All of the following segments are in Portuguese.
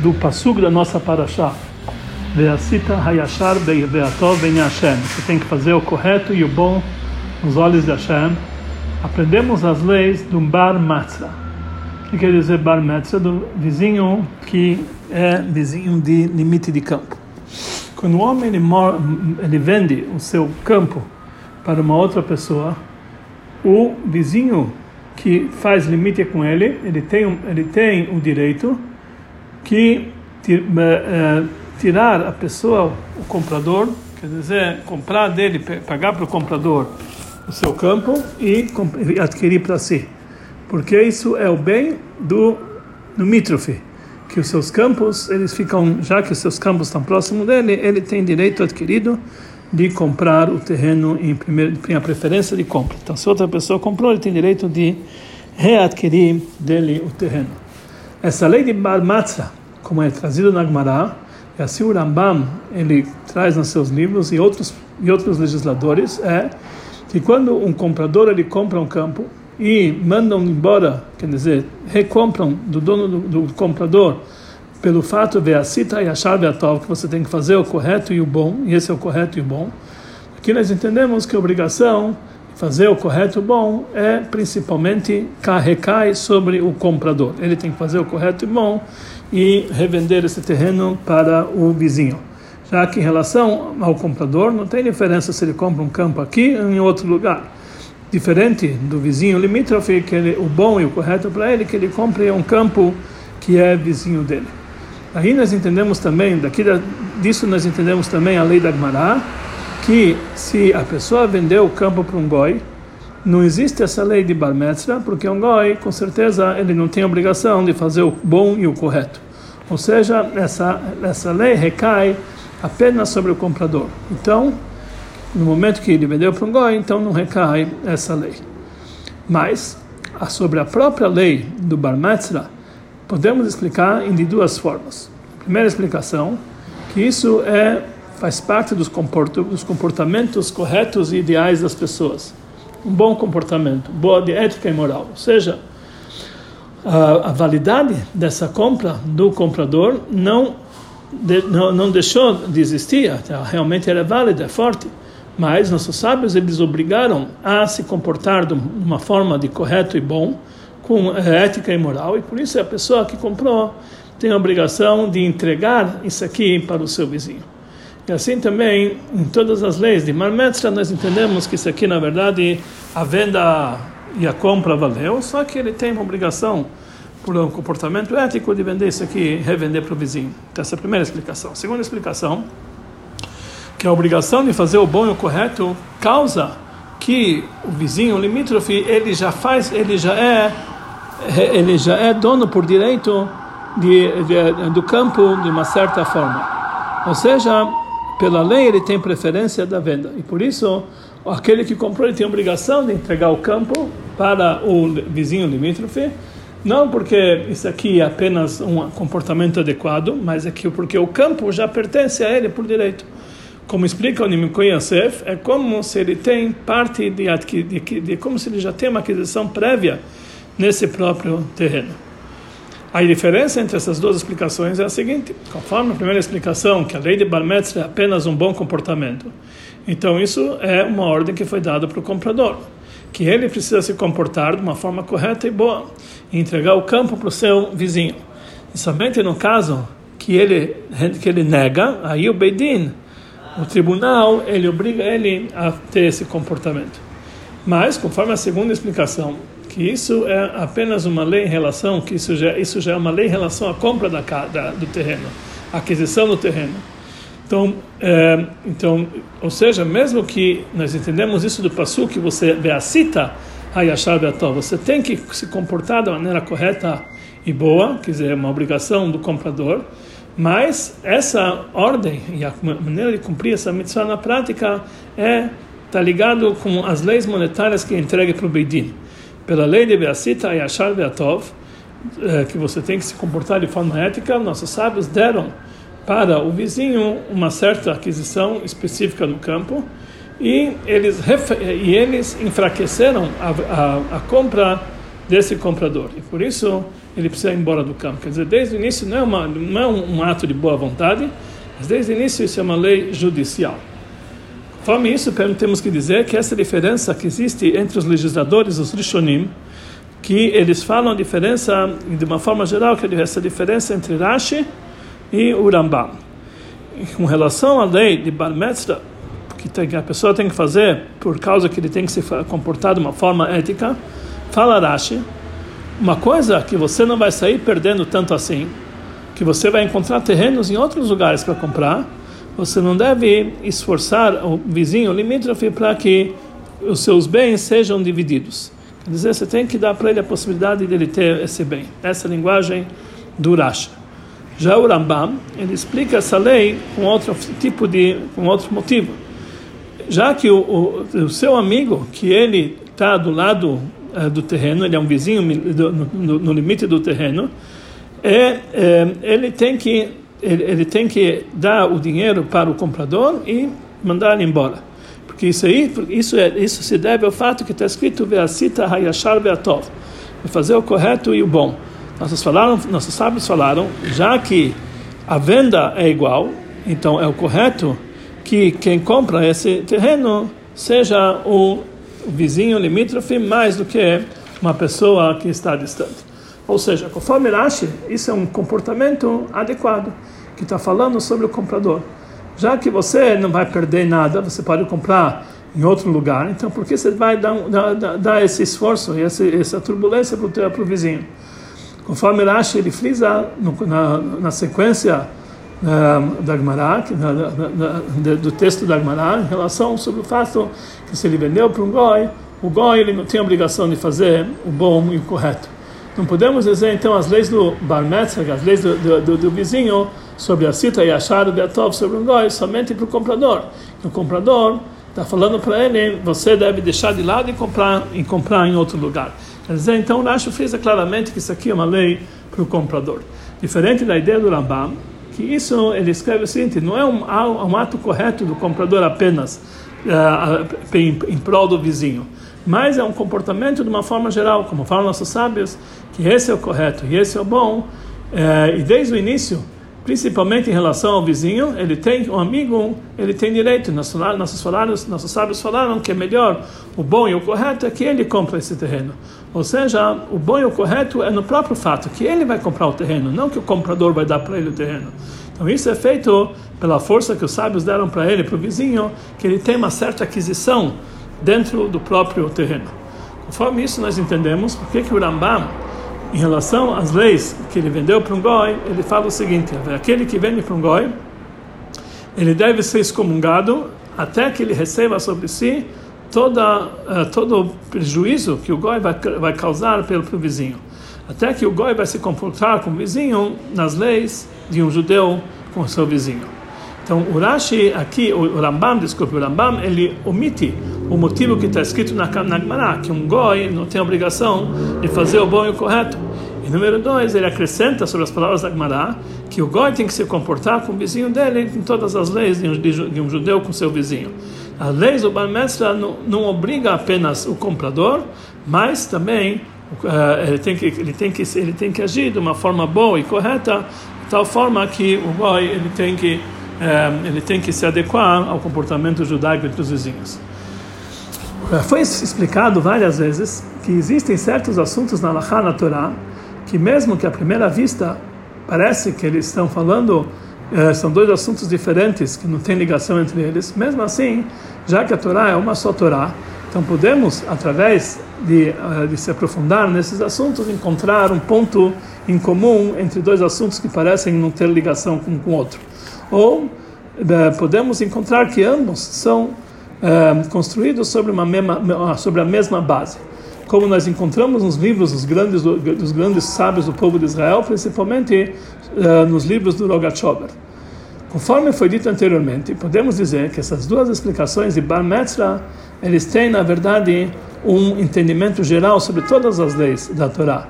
do passug da nossa paraxá. Veacita hayashar ben. Você tem que fazer o correto e o bom nos olhos de Hashem. Aprendemos as leis do bar matzah. O que quer dizer bar matzah? Do vizinho que é vizinho de limite de campo. Quando o homem ele, mora, ele vende o seu campo para uma outra pessoa, o vizinho que faz limite com ele, ele tem, ele tem o direito que uh, tirar a pessoa, o comprador, quer dizer, comprar dele, pagar para o comprador o seu campo e adquirir para si. Porque isso é o bem do limítrofe, que os seus campos, eles ficam, já que os seus campos estão próximos dele, ele tem direito adquirido de comprar o terreno em primeira, em preferência de compra. Então, se outra pessoa comprou, ele tem direito de readquirir dele o terreno. Essa lei de Bar Matzah, como é trazido na Gemara, e assim o Rambam ele traz nos seus livros e outros e outros legisladores é que quando um comprador ele compra um campo e mandam embora, quer dizer, recompram do dono do, do comprador pelo fato de a cita e a chave atual que você tem que fazer o correto e o bom, e esse é o correto e o bom. Aqui nós entendemos que a obrigação fazer o correto bom é principalmente recai sobre o comprador. Ele tem que fazer o correto e bom e revender esse terreno para o vizinho. Já que em relação ao comprador, não tem diferença se ele compra um campo aqui ou em outro lugar. Diferente do vizinho limítrofe, que ele, o bom e o correto para ele, que ele compre um campo que é vizinho dele. Aí nós entendemos também, daqui da, disso nós entendemos também a lei da Gemara, que se a pessoa vendeu o campo para um goi, não existe essa lei de bar mitzvah, porque um goi, com certeza, ele não tem obrigação de fazer o bom e o correto. Ou seja, essa essa lei recai apenas sobre o comprador. Então, no momento que ele vendeu para um goi, então não recai essa lei. Mas sobre a própria lei do bar mitzvah, podemos explicar de duas formas. Primeira explicação, que isso é faz parte dos comportamentos corretos e ideais das pessoas um bom comportamento, boa de ética e moral. Ou seja, a, a validade dessa compra do comprador não, de, não, não deixou de existir, realmente era válida, é forte. Mas nossos sábios eles obrigaram a se comportar de uma forma de correto e bom, com ética e moral, e por isso a pessoa que comprou tem a obrigação de entregar isso aqui para o seu vizinho. E assim também, em todas as leis de Marmetra, nós entendemos que isso aqui, na verdade, a venda e a compra valeu, só que ele tem uma obrigação, por um comportamento ético, de vender isso aqui revender para o vizinho. Então, essa é a primeira explicação. Segunda explicação, que a obrigação de fazer o bom e o correto causa que o vizinho, o limítrofe, ele já faz, ele já é, ele já é dono por direito de, de, do campo de uma certa forma. Ou seja, pela lei ele tem preferência da venda. E por isso aquele que comprou ele tem obrigação de entregar o campo para o vizinho limítrofe. Não porque isso aqui é apenas um comportamento adequado mas é que porque o campo já pertence a ele por direito. Como explica o Nimiko Yosef é como se ele tem parte de, de, de, de como se ele já tem uma aquisição prévia nesse próprio terreno a diferença entre essas duas explicações é a seguinte: conforme a primeira explicação, que a lei de Bar é apenas um bom comportamento, então isso é uma ordem que foi dada para o comprador, que ele precisa se comportar de uma forma correta e boa, e entregar o campo para o seu vizinho. E somente no caso que ele que ele nega, aí o Beidin, o tribunal, ele obriga ele a ter esse comportamento. Mas, conforme a segunda explicação, que isso é apenas uma lei em relação, que isso já, isso já é uma lei em relação à compra da, da do terreno, a aquisição do terreno. Então, é, então, ou seja, mesmo que nós entendemos isso do passo que você vê a cita, você tem que se comportar da maneira correta e boa, quer dizer, é uma obrigação do comprador, mas essa ordem e a maneira de cumprir essa mitzvah na prática é está ligado com as leis monetárias que entregue para o Beidin pela lei de Beacita e Achar Beatov, eh, que você tem que se comportar de forma ética, nossos sábios deram para o vizinho uma certa aquisição específica no campo e eles, e eles enfraqueceram a, a, a compra desse comprador. E por isso ele precisa ir embora do campo. Quer dizer, desde o início não é, uma, não é um, um ato de boa vontade, mas desde o início isso é uma lei judicial. Conforme isso, temos que dizer que essa diferença que existe entre os legisladores, os Rishonim, que eles falam a diferença, de uma forma geral, que essa diferença entre Rashi e o. Com relação à lei de Bar tem, que a pessoa tem que fazer por causa que ele tem que se comportar de uma forma ética, fala Rashi, uma coisa que você não vai sair perdendo tanto assim, que você vai encontrar terrenos em outros lugares para comprar, você não deve esforçar o vizinho limítrofe para que os seus bens sejam divididos. Quer dizer, você tem que dar para ele a possibilidade de ele ter esse bem. Essa é a linguagem do Rashi. Já o Rambam, ele explica essa lei com outro tipo de, com outro motivo. Já que o, o, o seu amigo, que ele está do lado uh, do terreno, ele é um vizinho do, no, no, limite do terreno, é, é, ele tem que ele, ele, tem que dar o dinheiro para o comprador e mandar ele embora. Porque isso aí, isso, é, isso se deve ao fato que está escrito Ve'asita hayashar ve'atov, fazer o correto e o bom. Nossos, falaram, nossos sábios falaram, já que a venda é igual, então é o correto que quem compra esse terreno seja o vizinho limítrofe mais do que uma pessoa que está distante. Ou seja, conforme Rashi, isso é um comportamento adequado, que está falando sobre o comprador. Já que você não vai perder nada, você pode comprar em outro lugar, então por que você vai dar, dar, dar esse esforço e essa, essa turbulência para o vizinho? Conforme Rashi, ele frisa no, na, na sequência uh, da Gemara, do texto da Gemara, em relação sobre o fato que se ele vendeu para um goi, o goi ele não tem obrigação de fazer o bom e o correto. Não podemos dizer então as leis do Bar Metzger, as leis do, do, do, do vizinho sobre a cita e achar o Beatov sobre um goi somente para o comprador. O comprador está falando para ele, você deve deixar de lado e comprar, e comprar em outro lugar. Quer dizer, então o Rashi frisa claramente que isso aqui é uma lei para o comprador. Diferente da ideia do Rambam, que isso ele escreve o seguinte: não é um, um ato correto do comprador apenas uh, em, em prol do vizinho, mas é um comportamento de uma forma geral, como falam nossos sábios, que esse é o correto e esse é o bom, uh, e desde o início principalmente em relação ao vizinho, ele tem um amigo, ele tem direito. Nossos, nossos, falaram, nossos sábios falaram que é melhor, o bom e o correto é que ele compra esse terreno. Ou seja, o bom e o correto é no próprio fato que ele vai comprar o terreno, não que o comprador vai dar para ele o terreno. Então isso é feito pela força que os sábios deram para ele, para o vizinho, que ele tem uma certa aquisição dentro do próprio terreno. Conforme isso nós entendemos porque que o Rambam em relação às leis que ele vendeu para um goi, ele fala o seguinte: aquele que vende para um goi, ele deve ser excomungado até que ele receba sobre si toda, uh, todo o prejuízo que o goi vai, vai causar pelo, pelo vizinho. Até que o goi vai se comportar com o vizinho nas leis de um judeu com o seu vizinho. Então, o Rashi aqui, o Rambam, desculpe, o Rambam, ele omite o motivo que está escrito na, na que um goi não tem obrigação de fazer o bom e o correto. E número dois, ele acrescenta sobre as palavras da Gemara que o goi tem que se comportar com o vizinho dele em todas as leis de um, de um judeu com seu vizinho. As leis do Bar não, não obriga apenas o comprador, mas também uh, ele, tem que, ele, tem que, ele tem que agir de uma forma boa e correta, de tal forma que o goi ele tem que é, ele tem que se adequar ao comportamento judaico entre os vizinhos. É, foi explicado várias vezes que existem certos assuntos na Laha, na Torá, que mesmo que à primeira vista parece que eles estão falando é, são dois assuntos diferentes que não tem ligação entre eles. Mesmo assim, já que a Torá é uma só Torá, então podemos, através de, de se aprofundar nesses assuntos, encontrar um ponto em comum entre dois assuntos que parecem não ter ligação com o outro ou eh, podemos encontrar que ambos são eh, construídos sobre, uma mesma, sobre a mesma base. Como nós encontramos nos livros dos grandes, dos grandes sábios do povo de Israel, principalmente eh, nos livros do Rogachover. Conforme foi dito anteriormente, podemos dizer que essas duas explicações de Bar Metzra, eles têm, na verdade, um entendimento geral sobre todas as leis da Torá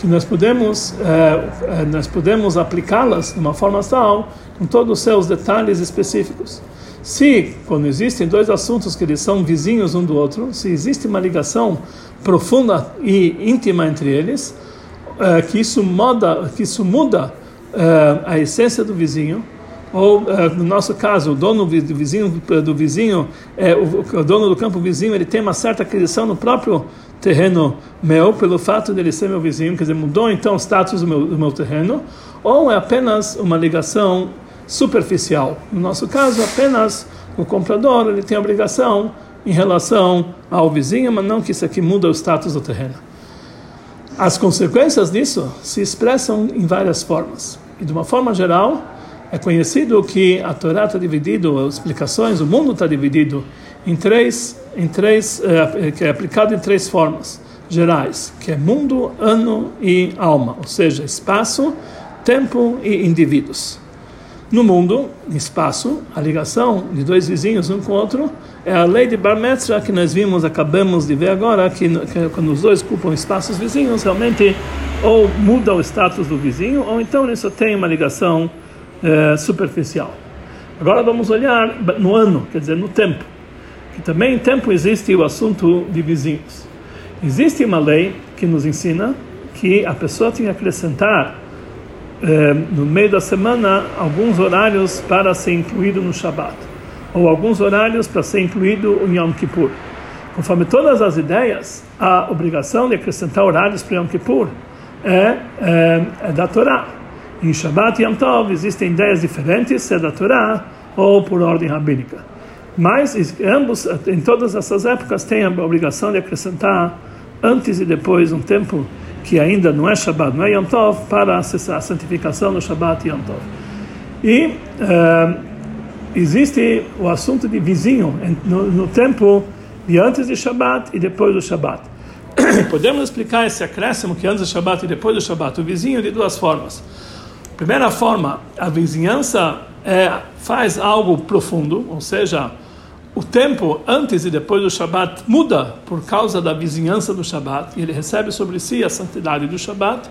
que nós podemos é, nós podemos aplicá-las de uma forma tal com todos os seus detalhes específicos. Se quando existem dois assuntos que eles são vizinhos um do outro, se existe uma ligação profunda e íntima entre eles, é, que isso muda, que isso muda é, a essência do vizinho, ou no nosso caso, o dono do vizinho, do vizinho é, o, o, dono do campo vizinho, ele tem uma certa aquisição no próprio terreno meu, pelo fato de ele ser meu vizinho, quer dizer, mudou então o status do meu, do meu terreno, ou é apenas uma ligação superficial. No nosso caso, apenas o comprador ele tem obrigação em relação ao vizinho, mas não que isso aqui muda o status do terreno. As consequências disso se expressam em várias formas. E de uma forma geral, é conhecido que a Torá está dividido, as explicações, o mundo está dividido em três, em três, é, que é aplicado em três formas gerais, que é mundo, ano e alma, ou seja, espaço, tempo e indivíduos. No mundo, espaço, a ligação de dois vizinhos um com o outro é a lei de Bar Metzra que nós vimos, acabamos de ver agora, que, que quando os dois ocupam espaços vizinhos, realmente ou muda o status do vizinho, ou então ele só tem uma ligação é, superficial. Agora vamos olhar no ano, quer dizer, no tempo. Que também em tempo existe o assunto de vizinhos. Existe uma lei que nos ensina que a pessoa tem que acrescentar eh, no meio da semana alguns horários para ser incluído no Shabat, ou alguns horários para ser incluído em Yom Kippur. Conforme todas as ideias, a obrigação de acrescentar horários para Yom Kippur é, é, é da Torá. Em Shabbat e Yom Tov existem ideias diferentes, se é da Torá ou por ordem rabínica. Mas ambos, em todas essas épocas, têm a obrigação de acrescentar antes e depois um tempo que ainda não é Shabbat, não é Yom Tov, para a santificação do Shabbat e Yom Tov. E uh, existe o assunto de vizinho no, no, tempo de antes de Shabbat e depois do Shabbat. Podemos explicar esse acréscimo que antes do Shabbat e depois do Shabbat, o vizinho de duas formas. Primeira forma, a vizinhança é, faz algo profundo, ou seja, o tempo antes e depois do Shabat muda por causa da vizinhança do Shabat e ele recebe sobre si a santidade do Shabat,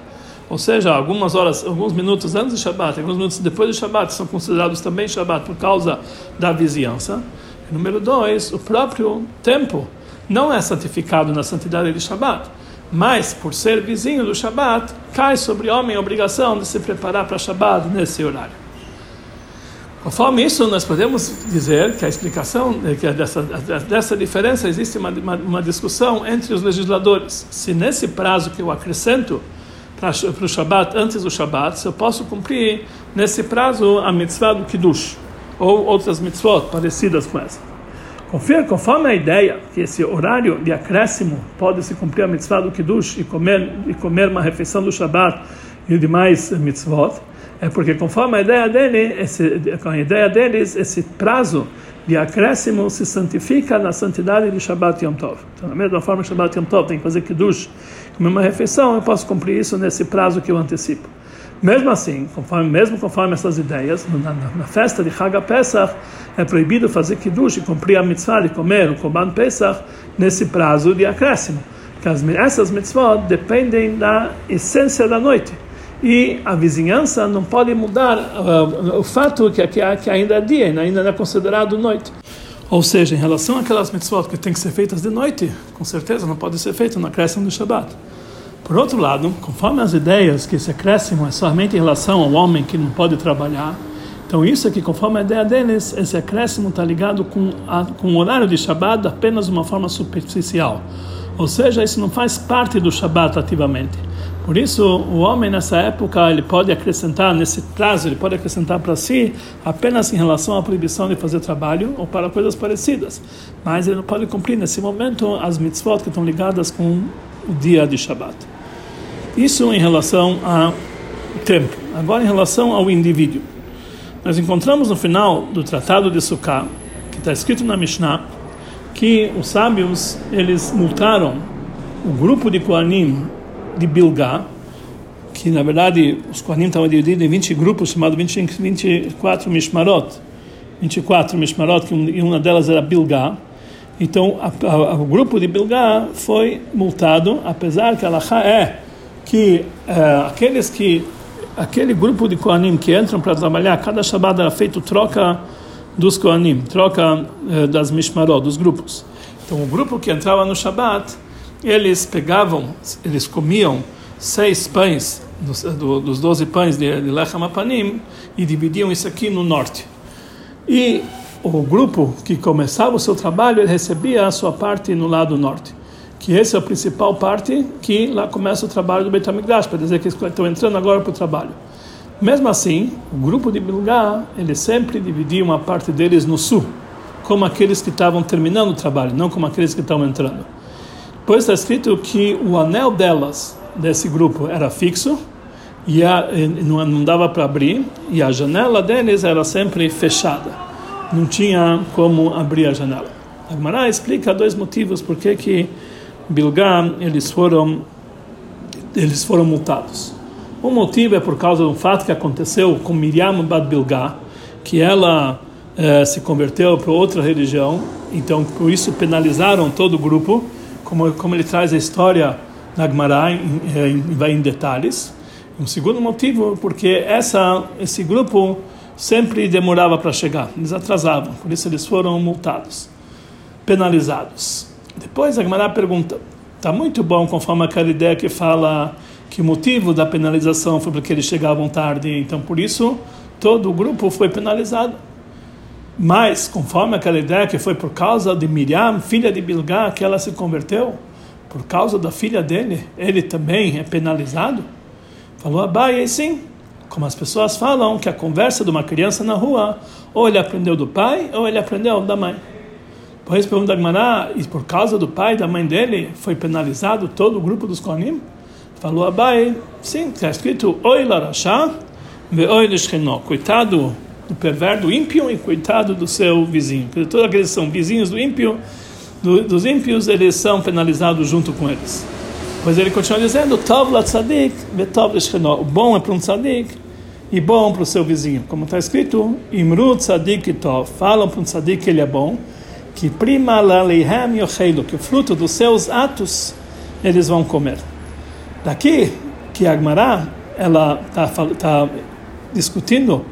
ou seja, algumas horas, alguns minutos antes do Shabat, alguns minutos depois do Shabat são considerados também Shabat por causa da vizinhança. E número dois, o próprio tempo não é santificado na santidade do Shabat, mas por ser vizinho do Shabat, cai sobre o homem a obrigação de se preparar para Shabat nesse horário. Conforme isso, nós podemos dizer que a explicação que é dessa, dessa diferença existe uma, uma, uma, discussão entre os legisladores. Se nesse prazo que eu acrescento para, para o Shabat, antes do Shabat, se eu posso cumprir nesse prazo a mitzvah do Kiddush, ou outras mitzvot parecidas com essa. Conforme a ideia que esse horário de acréscimo pode se cumprir a mitzvah do Kiddush e comer, e comer uma refeição do Shabat e demais mitzvot, é porque conforme a ideia dele, esse, com a ideia deles, esse prazo de acréscimo se santifica na santidade de Shabbat Yom Tov. Então, da mesma forma, Shabbat Yom Tov tem que fazer kiddush, comer uma refeição, eu posso cumprir isso nesse prazo que eu antecipo. Mesmo assim, conforme, mesmo conforme essas ideias, na, na, na festa de Chag Pesach, é proibido fazer kiddush e cumprir a mitzvah de comer o Korban Pesach nesse prazo de acréscimo. Porque essas mitzvot dependem da essência da noite e a vizinhança não pode mudar uh, o fato que, que, que, ainda é dia, ainda não é considerado noite. Ou seja, em relação àquelas mitzvot que têm que ser feitas de noite, com certeza não pode ser feito no acréscimo do Shabbat. Por outro lado, conforme as ideias que esse acréscimo é somente em relação ao homem que não pode trabalhar, então isso é que conforme a ideia deles, esse acréscimo está ligado com, a, com o horário de Shabbat apenas de uma forma superficial. Ou seja, isso não faz parte do Shabbat ativamente. Por isso, o homem nessa época ele pode acrescentar nesse prazo, ele pode acrescentar para si apenas em relação à proibição de fazer trabalho ou para coisas parecidas, mas ele não pode cumprir nesse momento as mitzvot que estão ligadas com o dia de Shabbat. Isso em relação ao tempo. Agora em relação ao indivíduo. Nós encontramos no final do Tratado de Sukkah, que está escrito na Mishnah, que os sábios eles multaram o grupo de Koanim de Bilgá, que na verdade os Kohanim estavam divididos em 20 grupos, chamados 24 Mishmarot, 24 Mishmarot, que uma delas era Bilgá. Então, a, a, o grupo de Bilgá foi multado, apesar que a é que é, aqueles que aquele grupo de Kohanim que entram para trabalhar, cada Shabbat era feito troca dos Kohanim, troca é, das Mishmarot, dos grupos. Então, o grupo que entrava no Shabbat eles pegavam, eles comiam seis pães, dos, do, dos doze pães de, de Lechem Apanim, e dividiam isso aqui no norte. E o grupo que começava o seu trabalho, ele recebia a sua parte no lado norte. Que essa é a principal parte que lá começa o trabalho do Beit HaMikdash, para dizer que estão entrando agora para o trabalho. Mesmo assim, o grupo de Bilgá, ele sempre dividia uma parte deles no sul, como aqueles que estavam terminando o trabalho, não como aqueles que estavam entrando. Depois está escrito que o anel delas, desse grupo, era fixo, e a, não, não dava para abrir, e a janela deles era sempre fechada. Não tinha como abrir a janela. A explica dois motivos por que que Bilgá eles foram eles foram multados. O motivo é por causa do fato que aconteceu com Miriam Bad Bilgá, que ela eh, se converteu para outra religião, então por isso penalizaram todo o grupo, como, como ele traz a história na Gemara, em, em, vai em detalhes. Um segundo motivo, porque essa, esse grupo sempre demorava para chegar, eles atrasavam, por isso eles foram multados, penalizados. Depois a Gemara pergunta, está muito bom conforme aquela ideia que fala que o motivo da penalização foi porque eles chegavam tarde, então por isso todo o grupo foi penalizado. Mas, conforme aquela ideia que foi por causa de Miriam, filha de Bilgá, que ela se converteu, por causa da filha dele, ele também é penalizado? Falou Abai, sim. Como as pessoas falam que a conversa de uma criança na rua, ou ele aprendeu do pai, ou ele aprendeu da mãe. Depois pergunta Agmará, e por causa do pai e da mãe dele, foi penalizado todo o grupo dos Kohanim? Falou Abai, sim, está escrito Oi Larachá, ve Oi Lishchenó. Coitado do perverso, do ímpio, e coitado do seu vizinho. Porque todos aqueles que são vizinhos do ímpio, do, dos ímpios, eles são penalizados junto com eles. Pois ele continua dizendo: Tov la tzadik, ve tov Lishchenó. O bom é para um tzadik e bom para o seu vizinho. Como está escrito, Imru tzadik tov. Falam para um tzadik que ele é bom. Que prima la leihem yocheilu, que o fruto dos seus atos eles vão comer. Daqui que Agmará ela está tá discutindo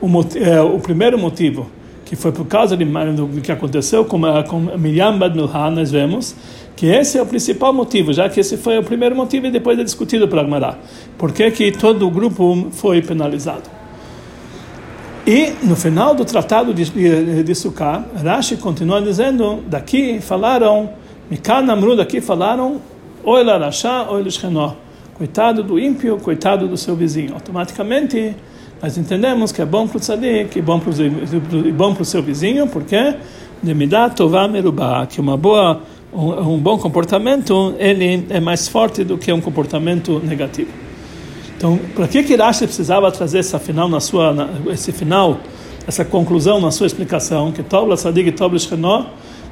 o, é, o, primeiro motivo que foi por causa de, do que aconteceu com, com Miriam Bad Milha, nós vemos que esse é o principal motivo, já que esse foi o primeiro motivo e depois é discutido por Agmará. Por que, que todo o grupo foi penalizado? E no final do tratado de, de, de Sukkah, Rashi continua dizendo: daqui falaram, Mikan Amru, daqui falaram ou ele arachá, ou ele shrenó. Coitado do ímpio, coitado do seu vizinho. Automaticamente, nós entendemos que é bom para o tzadik, e bom para o, seu vizinho, porque demidah tová merubá, que uma boa, um, um bom comportamento, ele é mais forte do que um comportamento negativo. Então, para que que Rashi precisava trazer essa final na sua, na, esse final, essa conclusão na sua explicação, que Tobla Sadig e Tobla Shrenó,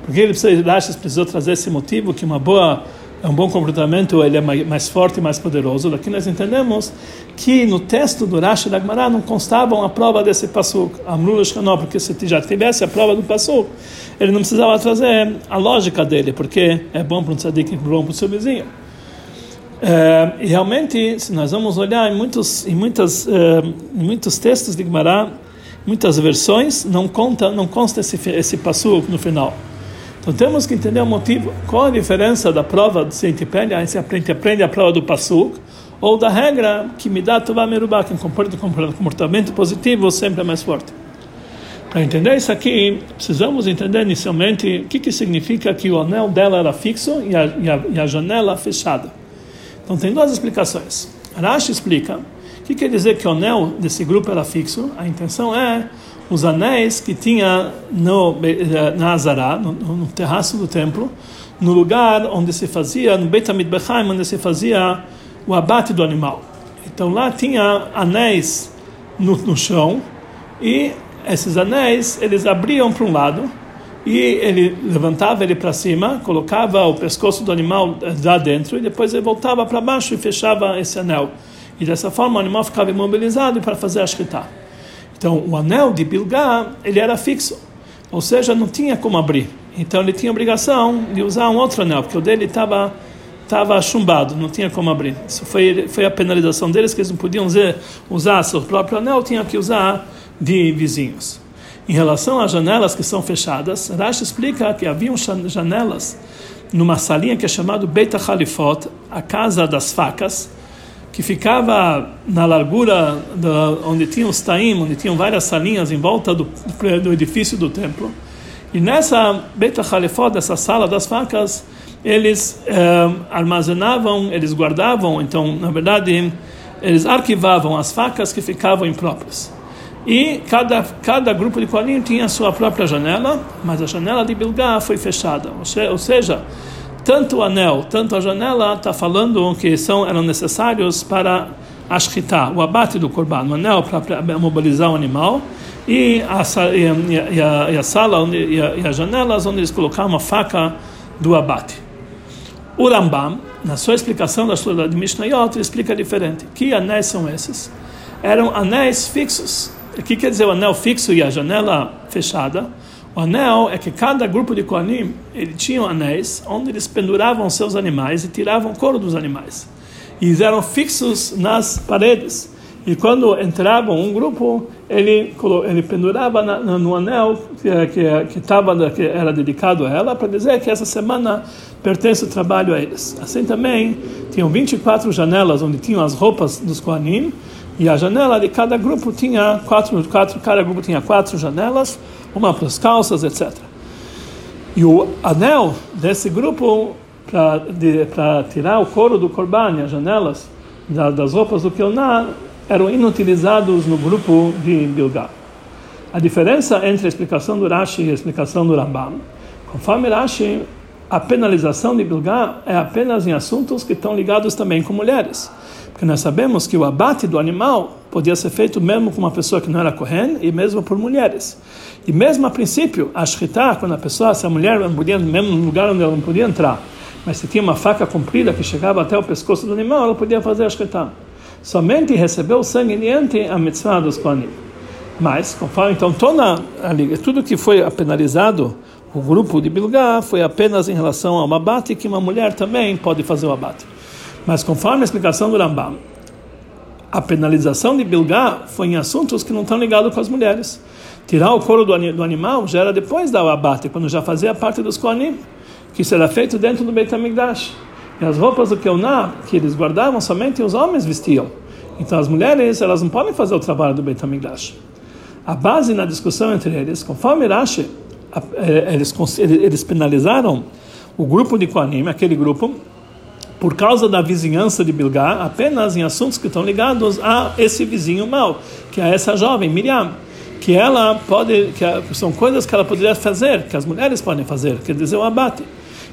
porque ele precisa, Rashi precisou trazer esse motivo, que uma boa é um bom comportamento, ele é mais forte e mais poderoso. Daqui nós entendemos que no texto do Rashi da Gemara não constavam a prova desse passuk, Amrul Shkanó, porque se já tivesse a prova do passuk, ele não precisava trazer a lógica dele, porque é bom para um tzadik e bom para o seu vizinho. É, e realmente, se nós vamos olhar em muitos, em muitas, é, em muitos textos de Gemara, muitas versões, não conta, não consta esse, esse no final. Então temos que entender o motivo. Qual a diferença da prova do Sentipédia? Aí você aprende, aprende a prova do Passuk, ou da regra que me dá Tuvá Merubá, que um comportamento positivo sempre é mais forte. Para entender isso aqui, precisamos entender inicialmente o que, que significa que o anel dela era fixo e a, e a, e a janela fechada. Então tem duas explicações. Rashi explica o que quer dizer que o anel desse grupo era fixo. A intenção é os anéis que tinha no, eh, na Azará, no, no, terraço do templo, no lugar onde se fazia, no Beit Hamid Bechaim, onde se fazia o abate do animal. Então lá tinha anéis no, no chão e esses anéis eles abriam para um lado e ele levantava ele para cima, colocava o pescoço do animal lá dentro e depois ele voltava para baixo e fechava esse anel. E dessa forma o animal ficava imobilizado para fazer a shkita. Então, o anel de Bilgá, ele era fixo, ou seja, não tinha como abrir. Então, ele tinha obrigação de usar um outro anel, porque o dele estava estava chumbado, não tinha como abrir. Isso foi foi a penalização deles que eles não podiam usar, usar seu próprio anel, tinham que usar de vizinhos. Em relação às janelas que são fechadas, Rashi explica que haviam janelas numa salinha que é chamada Beit Khalifot, a casa das facas, que ficava na largura da, onde tinha os taim, onde tinham várias salinhas em volta do, do edifício do templo. E nessa Beit Halefot, essa sala das facas, eles eh, armazenavam, eles guardavam, então, na verdade, eles arquivavam as facas que ficavam impróprias. E cada, cada grupo de colinho tinha a sua própria janela, mas a janela de Bilgá foi fechada. Ou seja, tanto o anel, tanto a janela, está falando que são, eram necessários para ashkita, o abate do corban, o anel para mobilizar o animal, e a, e a, e a, sala onde, e, a, e as janelas onde eles colocavam a faca do abate. O Rambam, na sua explicação da sua de Mishnayot, explica diferente. Que anéis são esses? Eram anéis fixos. O que quer dizer o anel fixo e a janela fechada? O anel é que cada grupo de Kohanim, ele tinha anéis onde eles penduravam seus animais e tiravam couro dos animais. E eram fixos nas paredes. E quando entravam um grupo, ele, ele pendurava na, no anel que, que, que, que era dedicado a ela, para dizer que essa semana pertence o trabalho a eles. Assim também, tinham 24 janelas onde tinham as roupas dos Kohanim, e a janela de cada grupo tinha quatro, quatro cada grupo tinha quatro janelas, uma para as calças, etc. E o anel desse grupo, para tirar o couro do corban, as janelas das roupas do Kilná, eram inutilizados no grupo de Bilgá. A diferença entre a explicação do Rashi e a explicação do Rambam, conforme Rashi, a penalização de Bilgá é apenas em assuntos que estão ligados também com mulheres. Porque nós sabemos que o abate do animal podia ser feito mesmo com uma pessoa que não era Kohen e mesmo por mulheres. E mesmo a princípio, a shritá, quando a pessoa, se a mulher não podia, mesmo no lugar onde ela não podia entrar, mas se tinha uma faca comprida que chegava até o pescoço do animal, ela podia fazer a shritá. Somente recebeu o sangue diante a mitzvah dos Kohanim. Mas, conforme então, toda, tudo que foi penalizado o grupo de Bilgá foi apenas em relação ao abate, que uma mulher também pode fazer o abate. Mas conforme a explicação do Rambam, a penalização de Bilgá foi em assuntos que não estão ligados com as mulheres. Tirar o couro do, do animal já era depois da abate, quando já fazia parte dos Kohanim, que será feito dentro do Beit HaMikdash. E as roupas do Keuná, que eles guardavam, somente os homens vestiam. Então as mulheres, elas não podem fazer o trabalho do Beit HaMikdash. A base na discussão entre eles, conforme Rashi eh, eles, eles penalizaram o grupo de Koanim, aquele grupo, por causa da vizinhança de Bilgá, apenas em assuntos que estão ligados a esse vizinho mau, que é essa jovem, Miriam, que ela pode, que são coisas que ela poderia fazer, que as mulheres podem fazer, quer dizer, o abate.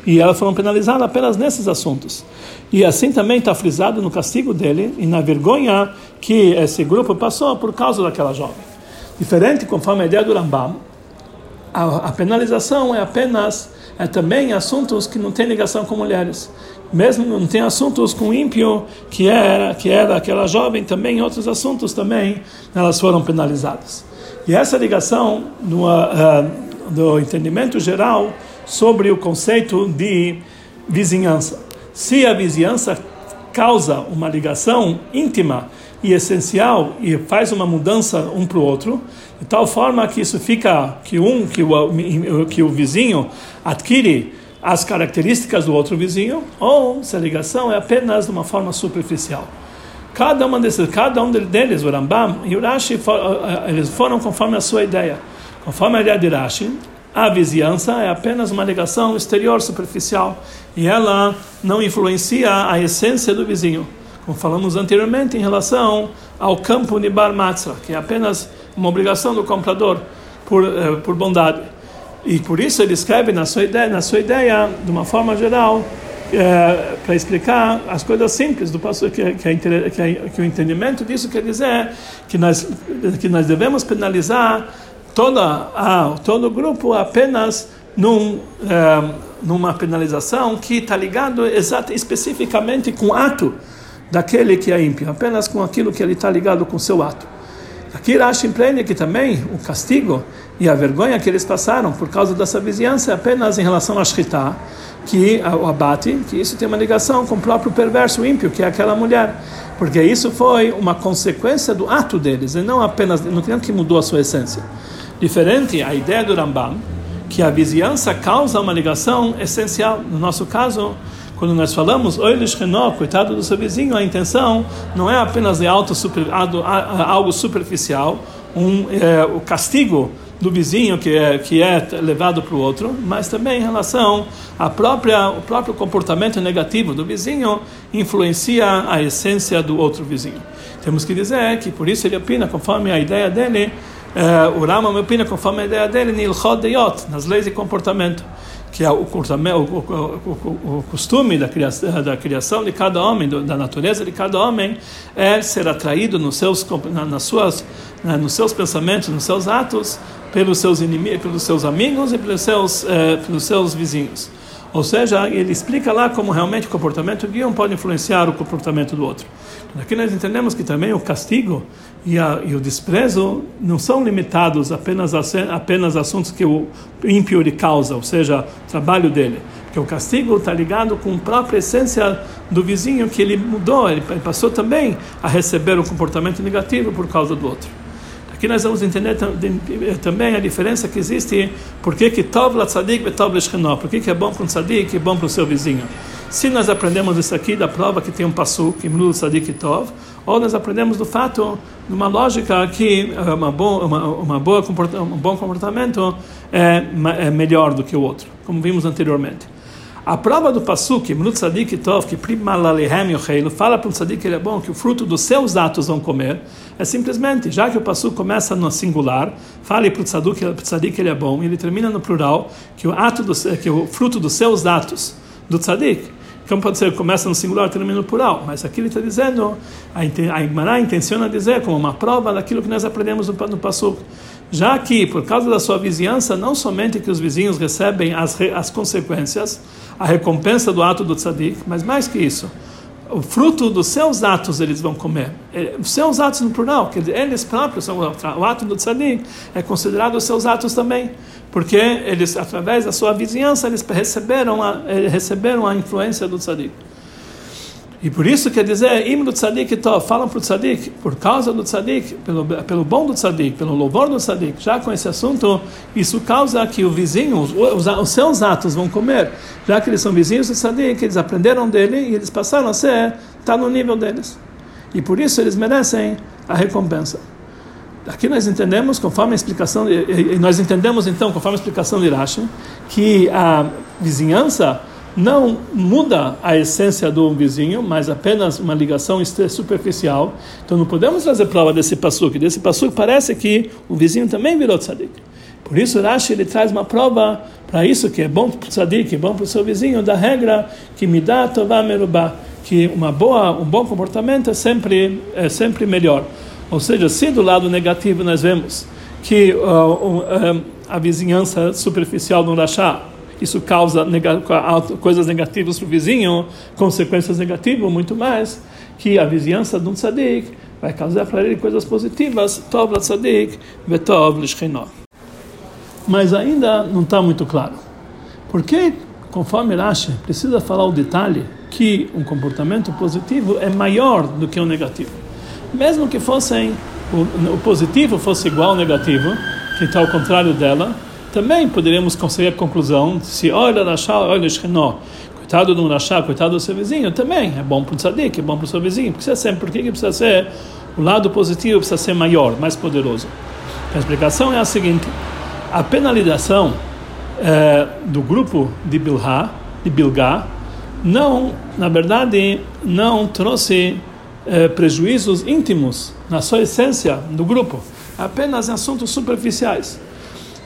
E elas foram penalizadas apenas nesses assuntos. E assim também está frisado no castigo dele e na vergonha que esse grupo passou por causa daquela jovem. Diferente, conforme a ideia do Rambam, a, a penalização é apenas é também assuntos que não têm ligação com mulheres. Mesmo não tem assuntos com ímpio, que era, que era aquela jovem, também outros assuntos também elas foram penalizadas. E essa ligação do, uh, do entendimento geral sobre o conceito de vizinhança. Se a vizinhança causa uma ligação íntima e essencial e faz uma mudança um para o outro, de tal forma que isso fica que um que o, que o vizinho adquire as características do outro vizinho, ou se a ligação é apenas de uma forma superficial. Cada uma desses, cada um deles, o Rambam e o Rashi, eles foram conforme a sua ideia. Conforme a ideia de Rashi, a vizinhança é apenas uma ligação exterior superficial e ela não influencia a essência do vizinho como falamos anteriormente, em relação ao campo de Bar Matzah, que é apenas uma obrigação do comprador por, eh, por bondade. E por isso ele escreve na sua ideia, na sua ideia de uma forma geral, é, para explicar as coisas simples do passo que, que, que, que, o entendimento disso quer dizer que nós que nós devemos penalizar toda a todo o grupo apenas num, é, numa penalização que está ligado exato especificamente com o ato daquele que é ímpio, apenas com aquilo que ele está ligado com seu ato. Aqui Rashi empreende que também o castigo e a vergonha que eles passaram por causa dessa vizinhança é apenas em relação a Shritá, que o abate, que isso tem uma ligação com o próprio perverso ímpio, que é aquela mulher. Porque isso foi uma consequência do ato deles, e não apenas, não tem que mudou a sua essência. Diferente a ideia do Rambam, que a vizinhança causa uma ligação essencial. No nosso caso, Quando nós falamos, coitado do seu vizinho, a intenção não é apenas de super, algo superficial, um, é, o castigo do vizinho que é, que é levado para o outro, mas também em relação ao própria, o próprio comportamento negativo do vizinho influencia a essência do outro vizinho. Temos que dizer que por isso ele opina conforme a ideia dele, uh, o Rama opina conforme a ideia dele, nas leis de comportamento que é o, o, o, costume da criação, da criação de cada homem, da natureza de cada homem, é ser atraído nos seus, nas suas, nos seus pensamentos, nos seus atos, pelos seus inimigos, pelos seus amigos e pelos seus, eh, pelos seus vizinhos. Ou seja, ele explica lá como realmente o comportamento de um pode influenciar o comportamento do outro. Aqui nós entendemos que também o castigo e, a, e o desprezo não são limitados apenas a apenas assuntos que o ímpio lhe causa, ou seja, o trabalho dele. Porque o castigo está ligado com a própria essência do vizinho que ele mudou, ele passou também a receber um comportamento negativo por causa do outro. Aqui nós vamos entender também a diferença que existe, por que tov la tzadik e tov por que é bom para um tzadik e bom para o seu vizinho. Se nós aprendemos isso aqui da prova que tem um que imlu tzadik e tov, ou nós aprendemos do fato, numa lógica que eh, uma boa, uma, uma boa um bom comportamento é, é melhor do que o outro, como vimos anteriormente. A prova do Pasuk, Mnut Tzadik Tov, que Primalalehem Yocheilu, fala para o Tzadik que ele é bom, que o fruto dos seus atos vão comer, é simplesmente, já que o Pasuk começa no singular, fale para o Tzadik que ele é bom, e ele termina no plural, que o, ato do, que o fruto dos seus atos, do Tzadik, então pode ser, começa no singular, termina no plural, mas aqui ele está dizendo, a Igmará intenciona dizer como uma prova daquilo que nós aprendemos no, no já que, por causa da sua vizinhança, não somente que os vizinhos recebem as, as consequências, a recompensa do ato do tzadik, mas mais que isso, o fruto dos seus atos eles vão comer. É, os seus atos no plural, que eles próprios são o ato do tzadik é considerado os seus atos também, porque eles através da sua vizinhança eles receberam a, eh, receberam a influência do tzadik. E por isso quer dizer, im do tzadik tov, falam para o tzadik, por causa do tzadik, pelo, pelo bom do tzadik, pelo louvor do tzadik, já com esse assunto, isso causa que o vizinho, os, os, os seus atos vão comer, já que eles são vizinhos do tzadik, eles aprenderam dele e eles passaram a ser, está no nível deles. E por isso eles merecem a recompensa. Aqui nós entendemos, conforme a explicação, nós entendemos então, conforme a explicação de Rashi, que a vizinhança não muda a essência do vizinho, mas apenas uma ligação superficial. Então não podemos trazer prova desse que Desse que parece que o vizinho também virou tzadik. Por isso Rashi ele traz uma prova para isso que é bom para o tzadik, é bom para o seu vizinho, da regra que me dá tová merubá, que uma boa, um bom comportamento é sempre é sempre melhor. Ou seja, se do lado negativo nós vemos que uh, a vizinhança superficial no Rashá isso causa coisas negativas para o vizinho, consequências negativas, muito mais, que a vizinhança de um tzadik vai causar para ele coisas positivas, tov la tzadik, vetov lishchenó. Mas ainda não está muito claro. Porque, conforme Rashi, precisa falar o detalhe que um comportamento positivo é maior do que o negativo. Mesmo que fossem o, o positivo fosse igual ao negativo, que está ao contrário dela, também poderíamos conseguir a conclusão, se olha Rashá, olha Shechinó, coitado do Rashá, coitado do seu vizinho, também é bom para o tzadik, é bom para o seu vizinho. Precisa ser, por que precisa ser, o lado positivo precisa ser maior, mais poderoso? A explicação é a seguinte, a penalização é, do grupo de Bilhá, de Bilgá, não, na verdade, não trouxe é, prejuízos íntimos na sua essência do grupo, apenas em assuntos superficiais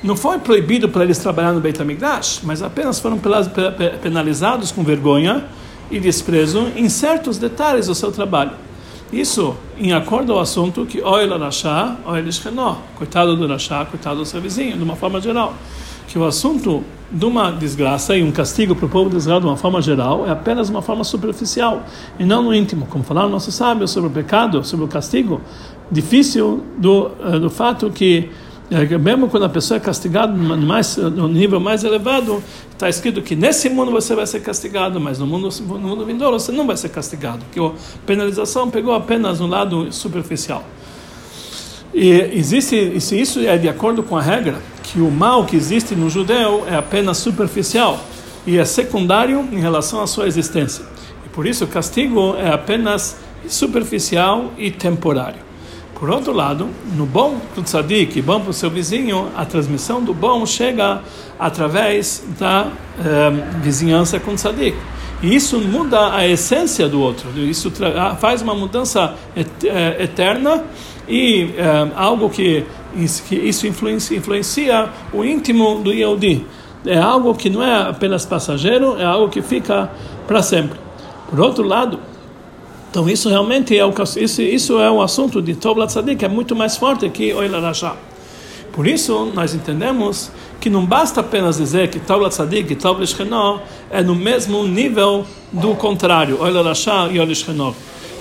não foi proibido para eles trabalhar no Beit HaMikdash, mas apenas foram penalizados com vergonha e desprezo em certos detalhes do seu trabalho. Isso em acordo ao assunto que Oil Rasha, Oil Ishkenó, coitado do Rasha, coitado do seu vizinho, de uma forma geral. Que o assunto de uma desgraça e um castigo para o povo de Israel de uma forma geral é apenas uma forma superficial e não no íntimo. Como falaram nossos sábios sobre o pecado, sobre o castigo, difícil do, eh, do fato que mesmo quando a pessoa é castigada no, nível mais elevado, está escrito que nesse mundo você vai ser castigado, mas no mundo, no mundo vindouro você não vai ser castigado, porque a penalização pegou apenas no lado superficial. E existe, isso é de acordo com a regra, que o mal que existe no judeu é apenas superficial, e é secundário em relação à sua existência. E por isso o castigo é apenas superficial e temporário. Por outro lado, no bom do tzadik, bom para o seu vizinho, a transmissão do bom chega através da eh, vizinhança com tzadik. E isso muda a essência do outro, isso faz uma mudança eh, eterna e eh, algo que, que isso influencia, influencia, o íntimo do Yehudi. É algo que não é apenas passageiro, é algo que fica para sempre. Por outro lado, então isso realmente é o isso, isso é um assunto de Tov Tzadik, é muito mais forte que Oil Rasha. Por isso nós entendemos que não basta apenas dizer que Tov Tzadik e Tov Lishchenó é no mesmo nível do contrário, Oil Rasha e Oil Lishchenó.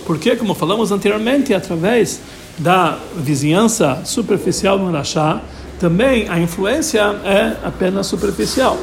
Porque, como falamos anteriormente, através da vizinhança superficial do Rasha, também a influência é apenas superficial.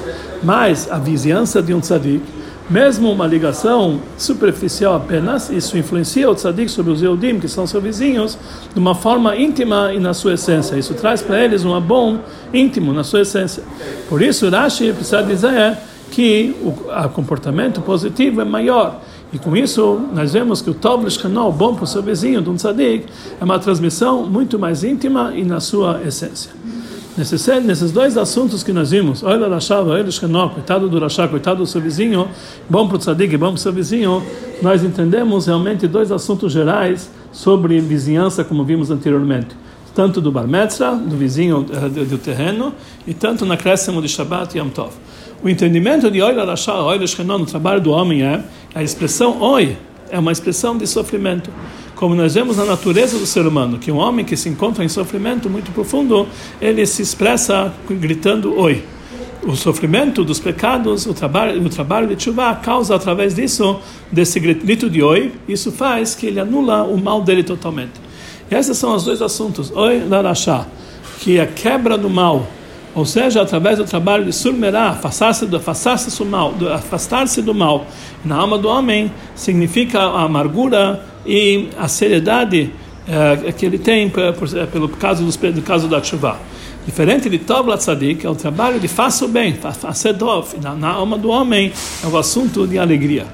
Mas a vizinhança de um tzadik mesmo uma ligação superficial apenas, isso influencia o tzadik sobre os Eudim, que são seus vizinhos, de uma forma íntima e na sua essência. Isso traz para eles um bom íntimo na sua essência. Por isso, Rashi precisa dizer que o comportamento positivo é maior. E com isso, nós vemos que o Tov Lishkanol, bom para o seu vizinho, de um tzadik, é uma transmissão muito mais íntima e na sua essência. Nesses, nesses dois assuntos que nós vimos, olha Rashá, olha Shkenó, coitado do Rashá, coitado do seu vizinho, bom para o tzadik, bom para o seu vizinho, nós entendemos realmente dois assuntos gerais sobre vizinhança, como vimos anteriormente. Tanto do Bar Metzra, do vizinho eh, do, terreno, e tanto no acréscimo de Shabbat e Yom Tov. O entendimento de Oila Rashá, Oila Shkenó no trabalho do homem é a expressão Oi, é uma expressão de sofrimento como nós vemos na natureza do ser humano, que um homem que se encontra em sofrimento muito profundo, ele se expressa gritando oi. O sofrimento dos pecados, o trabalho, o trabalho de chuva causa através disso, desse grito de oi, isso faz que ele anula o mal dele totalmente. E esses são os dois assuntos, oi larachá, que é a quebra do mal, ou seja, através do trabalho de surmerá, afastar-se do, afastar do mal, afastar-se do mal na alma do homem, significa a amargura e a seriedade uh, que ele tem por, por, pelo caso dos, do caso da chuva. Diferente de Tov Tzadik, é o trabalho de faça o bem, faça dov, na, na alma do homem é o assunto de alegria.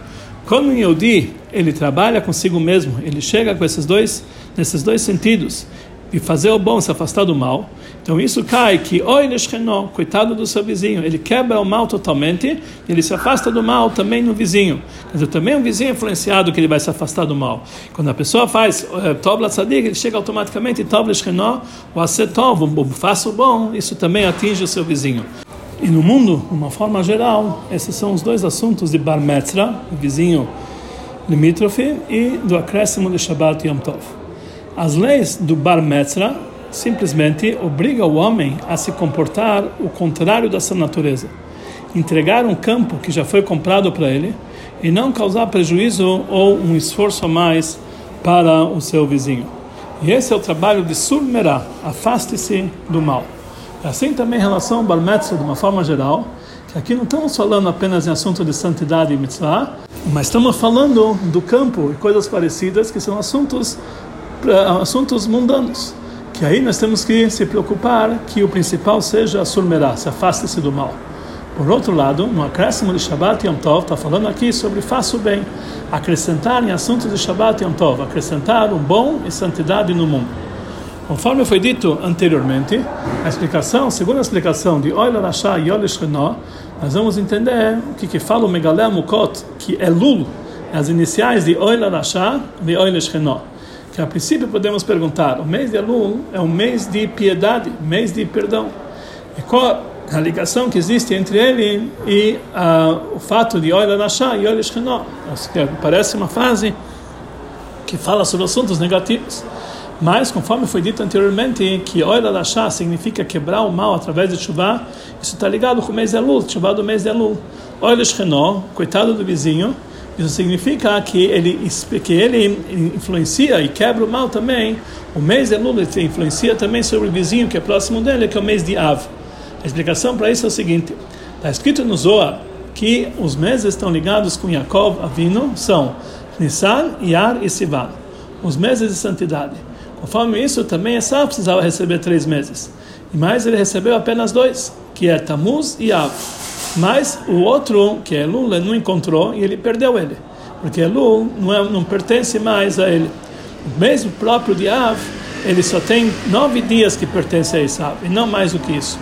Quando o Yehudi, ele trabalha consigo mesmo, ele chega com esses dois, nesses dois sentidos, de fazer o bom, se afastar do mal. Então isso cai que, oi Leshkenó, coitado do seu vizinho, ele quebra o mal totalmente, ele se afasta do mal também no vizinho. Quer dizer, também um vizinho é influenciado que ele vai se afastar do mal. Quando a pessoa faz uh, Tov Tzadik, ele chega automaticamente Tov Leshkenó, o Asetov, faça o bom, isso também atinge o seu vizinho. E no mundo, de uma forma geral, esses são os dois assuntos de Bar Metzra, o vizinho limítrofe, e do acréscimo de Shabbat Yom Tov. As leis do Bar Metzra simplesmente obrigam o homem a se comportar o contrário dessa natureza. Entregar um campo que já foi comprado para ele e não causar prejuízo ou um esforço a mais para o seu vizinho. E esse é o trabalho de Surmerá, afaste-se do mal. Assim também em relação ao Bar Metzra, de uma forma geral, que aqui não estamos falando apenas em assunto de santidade e mitzvah, mas estamos falando do campo e coisas parecidas que são assuntos assuntos mundanos. Que aí nós temos que se preocupar que o principal seja a surmerá, se afaste-se do mal. Por outro lado, no acréscimo de Shabbat Yom Tov, está falando aqui sobre faça o bem, acrescentar em assuntos de Shabbat Yom Tov, acrescentar um bom e santidade no mundo. Conforme foi dito anteriormente, a explicação, segundo a explicação de Oil Rasha e Oil nós vamos entender o que, que fala o Megalé Mukot, que é Lul, as iniciais de Oil Rasha e Oil que a princípio podemos perguntar, o mês de Elul é um mês de piedade, mês de perdão. E qual a ligação que existe entre ele e o fato de Oila Rasha e Oila Shchenó? Parece uma frase que fala sobre assuntos negativos. Mas, conforme foi dito anteriormente, que Oila Rasha significa quebrar o mal através de chuva, isso está ligado com o mês de Elul, chuva do mês de Elul. Oila Shchenó, coitado do vizinho, isso significa que ele, que ele influencia e quebra o mal também. O mês de Elul influencia também sobre o vizinho que é próximo dele, que é o mês de Av. A explicação para isso é o seguinte: está escrito no Zohar que os meses estão ligados com Yaakov Avino, são Nissan, Yar e Sivan, os meses de santidade. Conforme isso, também Esau precisava receber três meses. E mais ele recebeu apenas dois, que é Tamuz e Av. Mas o outro, que é ele não encontrou e ele perdeu ele. Porque Elul não, é, não pertence mais a ele. O mês próprio de Av, ele só tem nove dias que pertence a Esav, e não mais do que isso.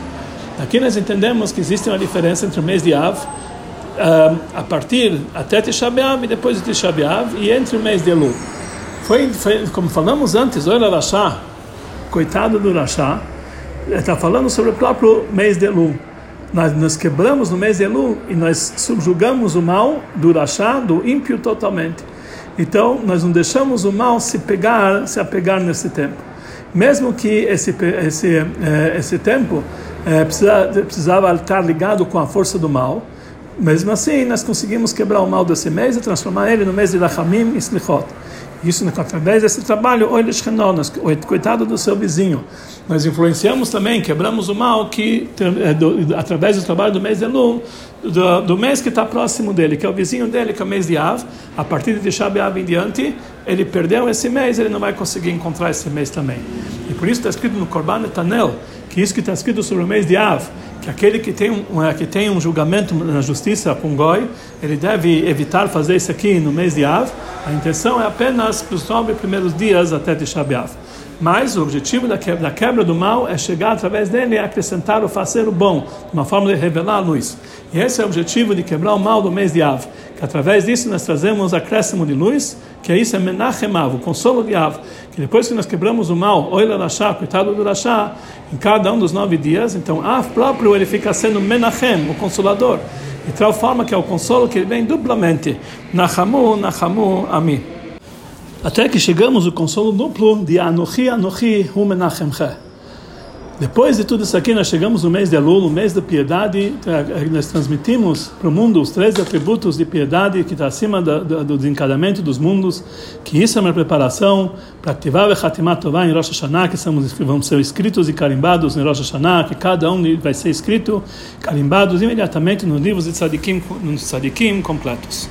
Aqui nós entendemos que existe uma diferença entre o mês de Av, uh, a partir até Tisha e depois de Tisha e entre o mês de Elul. Foi, foi como falamos antes, olha Rashá, coitado do Rashá, está falando sobre o próprio mês de Elul. Nós, nós quebramos no mês de Elul e nós subjugamos o mal do Rashá, do ímpio totalmente. Então, nós não deixamos o mal se pegar, se apegar nesse tempo. Mesmo que esse esse eh, esse tempo eh, precisava estar ligado com a força do mal, mesmo assim, nós conseguimos quebrar o mal desse mês e transformar ele no mês de Rachamim e Slichot. Isso através desse trabalho, coitado do seu vizinho. Nós influenciamos também, quebramos o mal que é, através do trabalho do mês de Elul, do, do mês que está próximo dele, que é o vizinho dele, que é o mês de Av, a partir de Tisha em diante, ele perdeu esse mês, ele não vai conseguir encontrar esse mês também. E por isso está escrito no Korban Etanel, que isso que está escrito sobre o mês de Av, que aquele que tem um, que tem um julgamento na justiça com Goi, ele deve evitar fazer isso aqui no mês de Av. A intenção é apenas para os nove primeiros dias até Tisha B'Av. Mas o objetivo da quebra, da quebra, do mal é chegar através dele e acrescentar o fazer o bom, uma forma de revelar a luz. E esse é o objetivo de quebrar o mal do mês de Av, que através disso nós trazemos acréscimo de luz, que é isso é Menachemav, o consolo de Av, que depois que nós quebramos o mal, Oila Rashá, coitado do Rashá, em cada um dos nove dias, então Av próprio ele fica sendo Menachem, o consolador, de tal forma que é o consolo que ele vem duplamente, Nachamu, Nachamu, Ami. Até que chegamos ao consolo duplo de Anochi, Anochi, Hu Menachemche. Depois de tudo isso aqui, nós chegamos no mês de Elul, o mês da piedade. Nós transmitimos para o mundo os três atributos de piedade que está acima do, desencadamento dos mundos. Que isso é uma preparação para ativar o Hatimat Tová em Rosh Hashanah, que somos, vão ser escritos e carimbados em Rosh Hashanah, que cada um vai ser escrito, carimbados imediatamente nos livros de tzadikim, nos tzadikim completos.